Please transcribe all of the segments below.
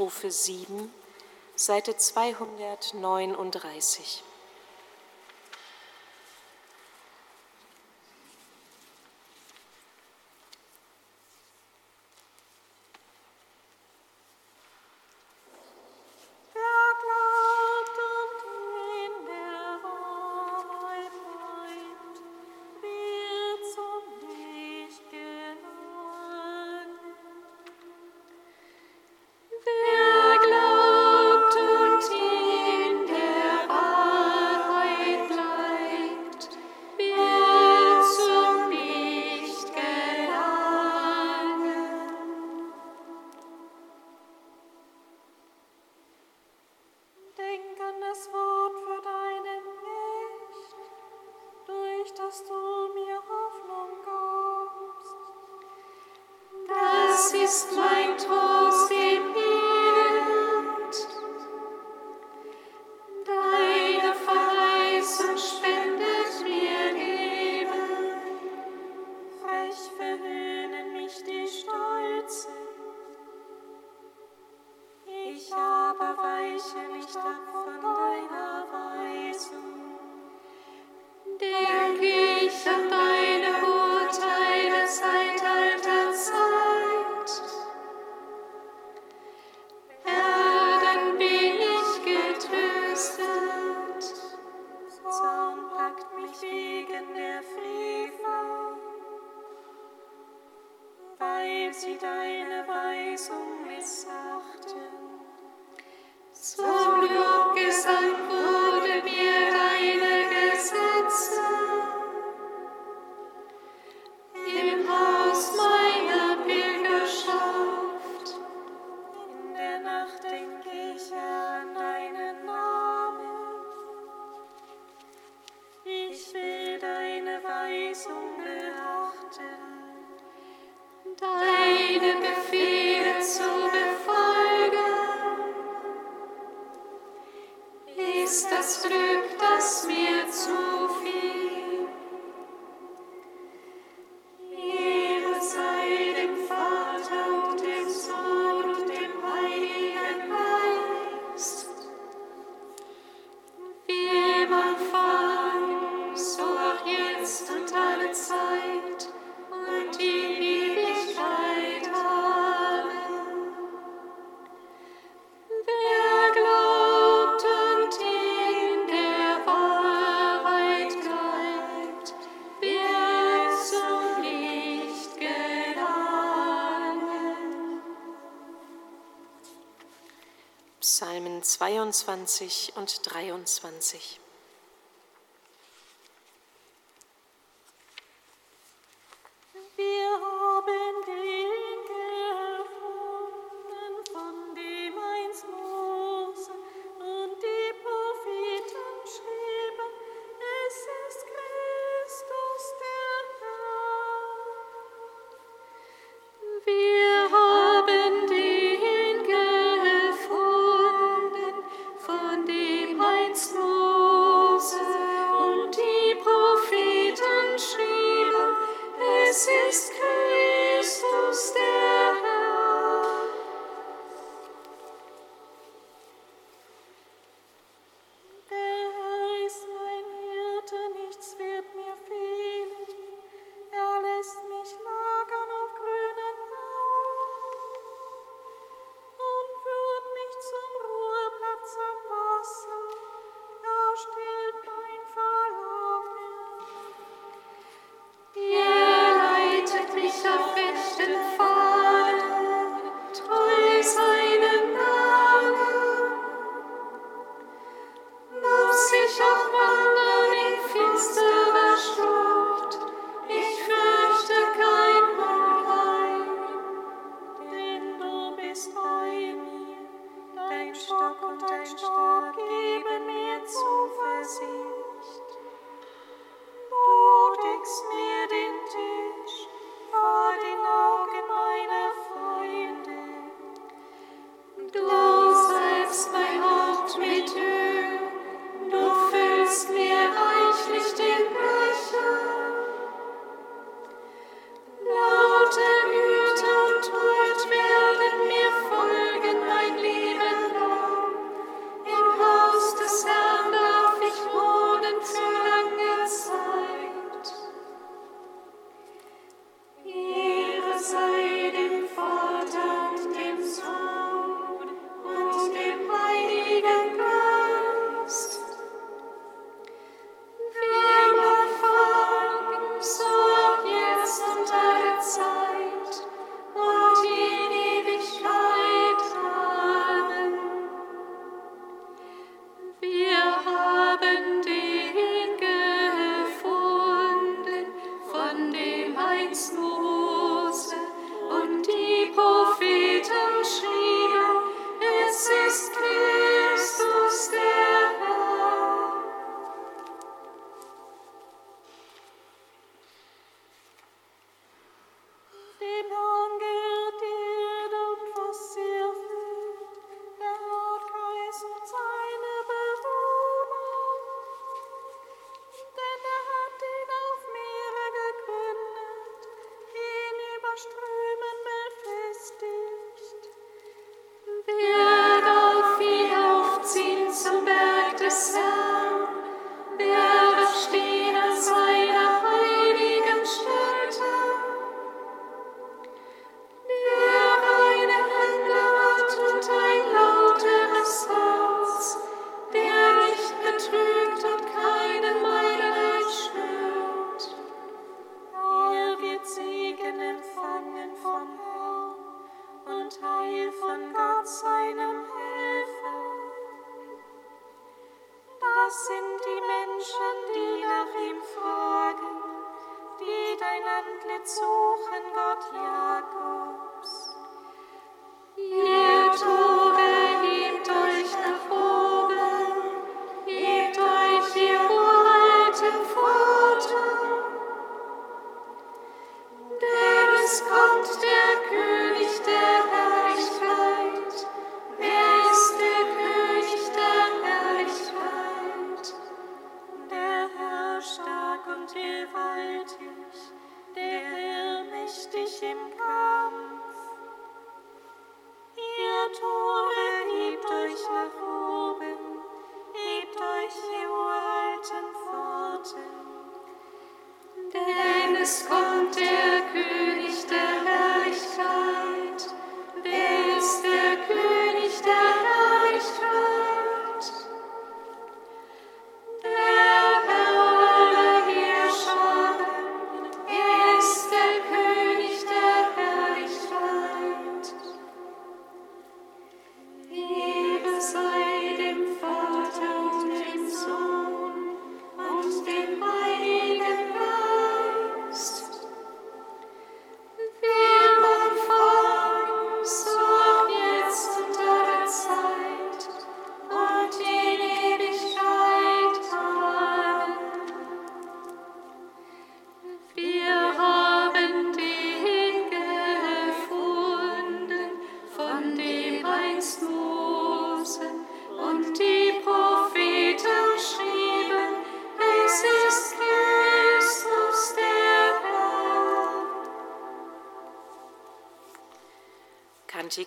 Strophe 7, Seite 239. ist mein Tor. 22 und 23.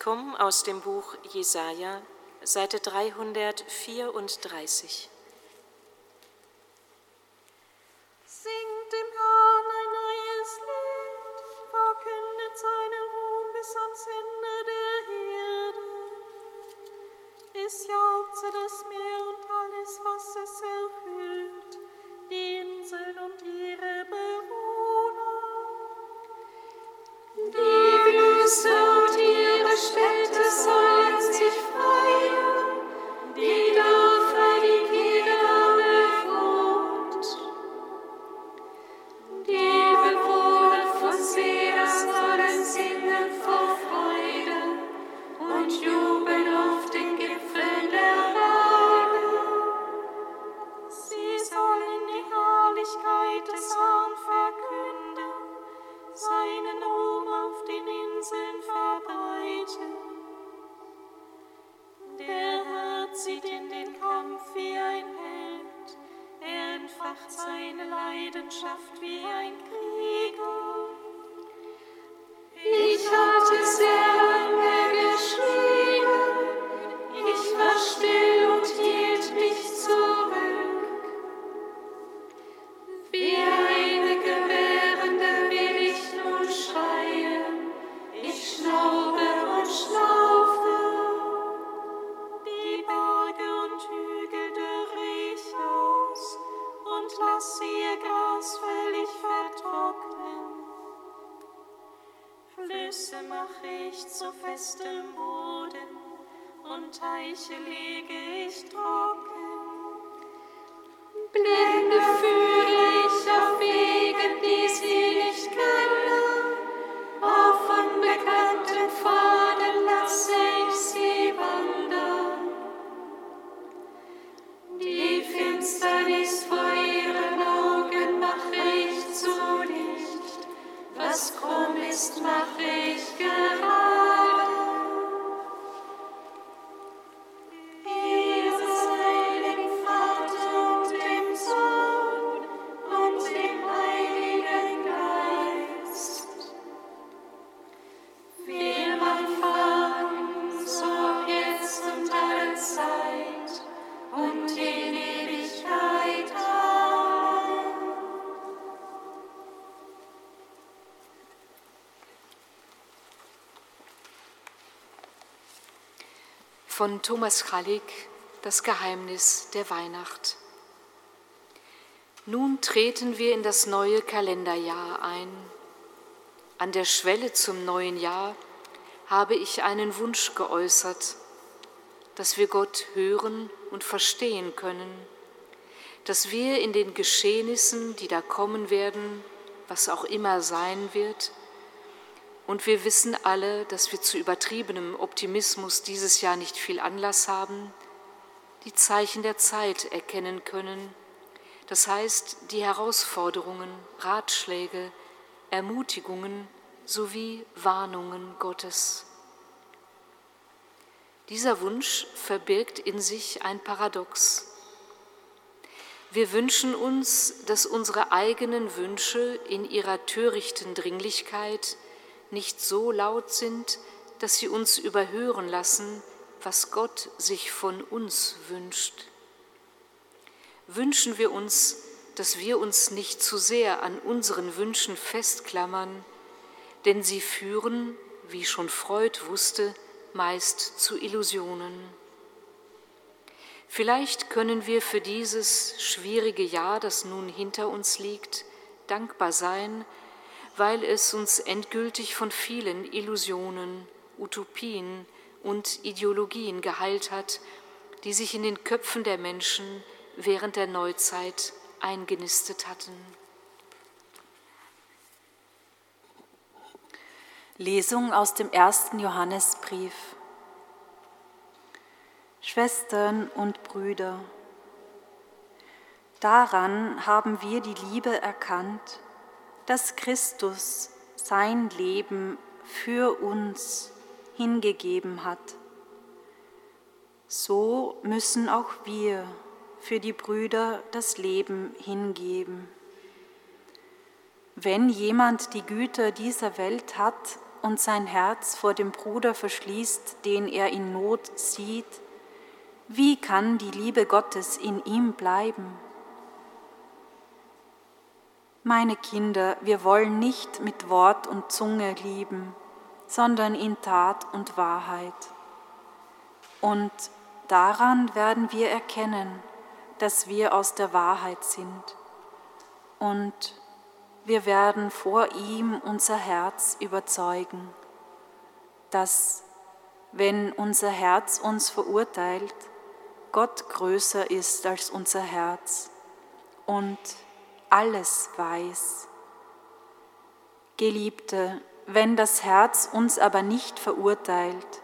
Kantikum aus dem Buch Jesaja, Seite 334. Leidenschaft wie ein Krieger. Und Teiche lege ich trocken. Blinde Von Thomas Kralik Das Geheimnis der Weihnacht. Nun treten wir in das neue Kalenderjahr ein. An der Schwelle zum neuen Jahr habe ich einen Wunsch geäußert, dass wir Gott hören und verstehen können, dass wir in den Geschehnissen, die da kommen werden, was auch immer sein wird, und wir wissen alle, dass wir zu übertriebenem Optimismus dieses Jahr nicht viel Anlass haben, die Zeichen der Zeit erkennen können, das heißt die Herausforderungen, Ratschläge, Ermutigungen sowie Warnungen Gottes. Dieser Wunsch verbirgt in sich ein Paradox. Wir wünschen uns, dass unsere eigenen Wünsche in ihrer törichten Dringlichkeit nicht so laut sind, dass sie uns überhören lassen, was Gott sich von uns wünscht. Wünschen wir uns, dass wir uns nicht zu sehr an unseren Wünschen festklammern, denn sie führen, wie schon Freud wusste, meist zu Illusionen. Vielleicht können wir für dieses schwierige Jahr, das nun hinter uns liegt, dankbar sein, weil es uns endgültig von vielen Illusionen, Utopien und Ideologien geheilt hat, die sich in den Köpfen der Menschen während der Neuzeit eingenistet hatten. Lesung aus dem ersten Johannesbrief. Schwestern und Brüder, daran haben wir die Liebe erkannt, dass Christus sein Leben für uns hingegeben hat. So müssen auch wir für die Brüder das Leben hingeben. Wenn jemand die Güter dieser Welt hat und sein Herz vor dem Bruder verschließt, den er in Not sieht, wie kann die Liebe Gottes in ihm bleiben? Meine Kinder, wir wollen nicht mit Wort und Zunge lieben, sondern in Tat und Wahrheit. Und daran werden wir erkennen, dass wir aus der Wahrheit sind. Und wir werden vor ihm unser Herz überzeugen, dass, wenn unser Herz uns verurteilt, Gott größer ist als unser Herz und alles weiß. Geliebte, wenn das Herz uns aber nicht verurteilt,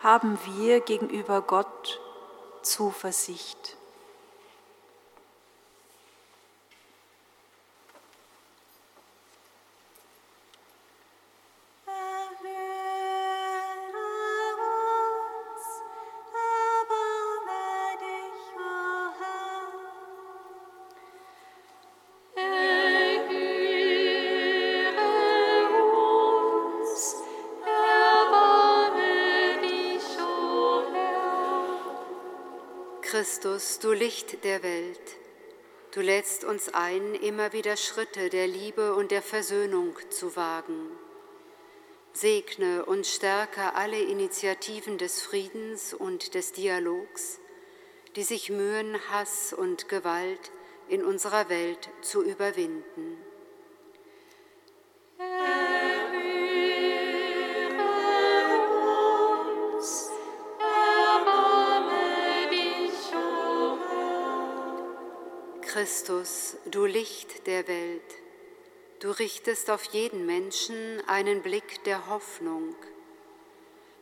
haben wir gegenüber Gott Zuversicht. Christus, du Licht der Welt, du lädst uns ein, immer wieder Schritte der Liebe und der Versöhnung zu wagen. Segne und stärke alle Initiativen des Friedens und des Dialogs, die sich mühen, Hass und Gewalt in unserer Welt zu überwinden. Christus, du Licht der Welt, du richtest auf jeden Menschen einen Blick der Hoffnung.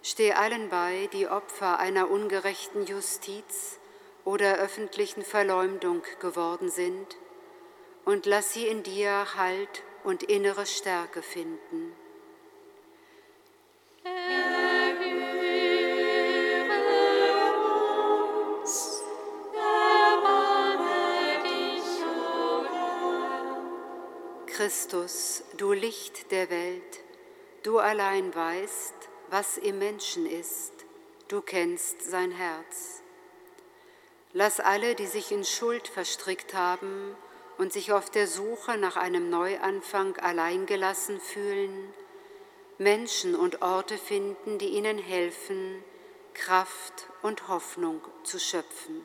Steh allen bei, die Opfer einer ungerechten Justiz oder öffentlichen Verleumdung geworden sind, und lass sie in dir Halt und innere Stärke finden. Christus, du Licht der Welt, du allein weißt, was im Menschen ist, du kennst sein Herz. Lass alle, die sich in Schuld verstrickt haben und sich auf der Suche nach einem Neuanfang alleingelassen fühlen, Menschen und Orte finden, die ihnen helfen, Kraft und Hoffnung zu schöpfen.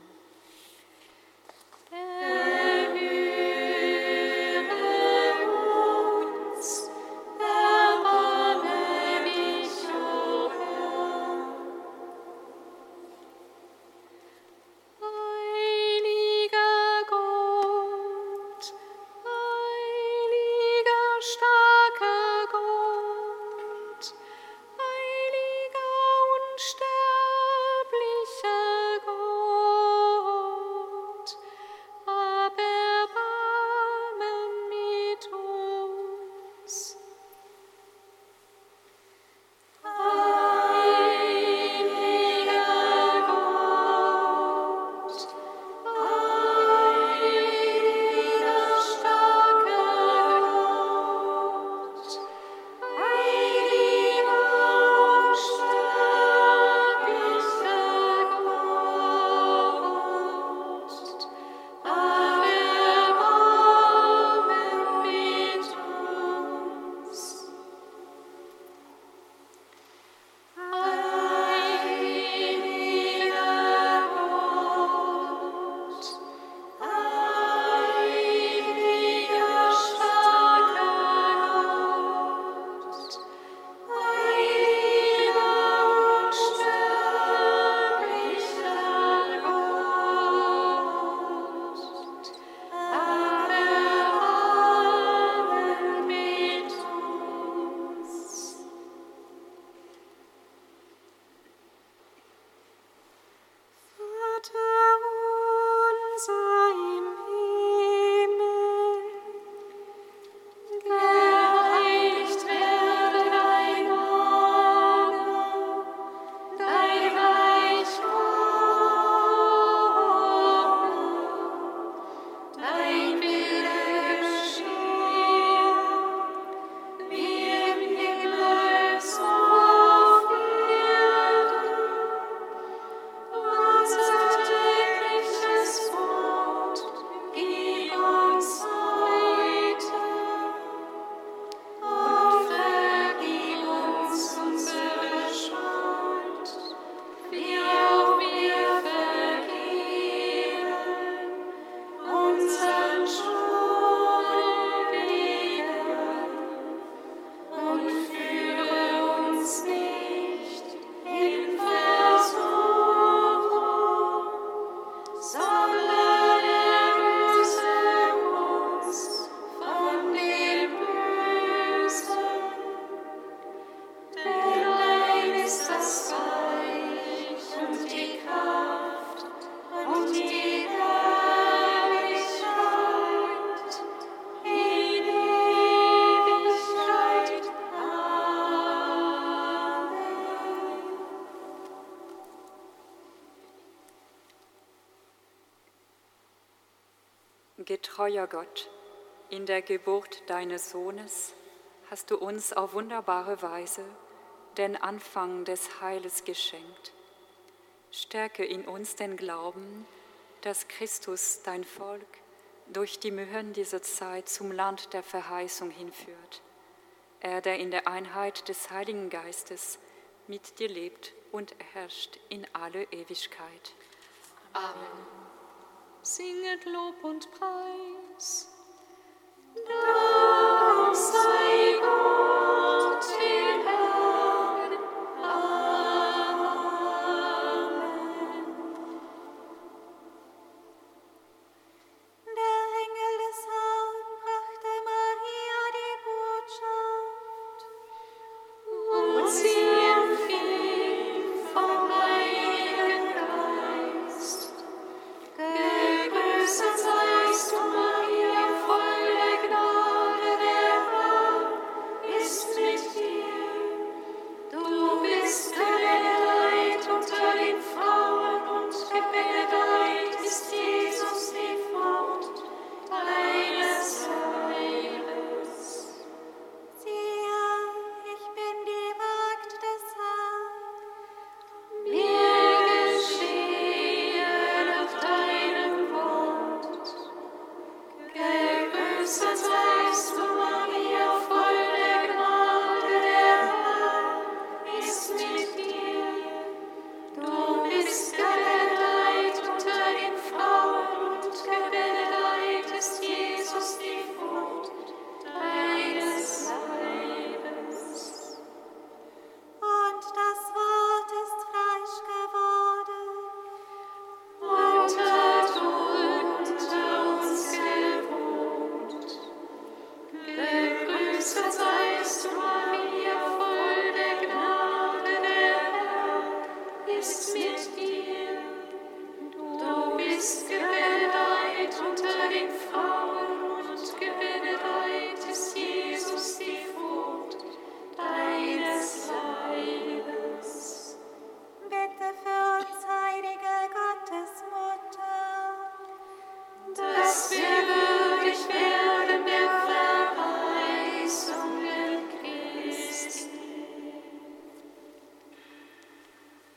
Getreuer Gott, in der Geburt deines Sohnes hast du uns auf wunderbare Weise den Anfang des Heiles geschenkt. Stärke in uns den Glauben, dass Christus dein Volk durch die Mühen dieser Zeit zum Land der Verheißung hinführt. Er, der in der Einheit des Heiligen Geistes mit dir lebt und herrscht in alle Ewigkeit. Amen. Singet Lob und Preis. Dank sei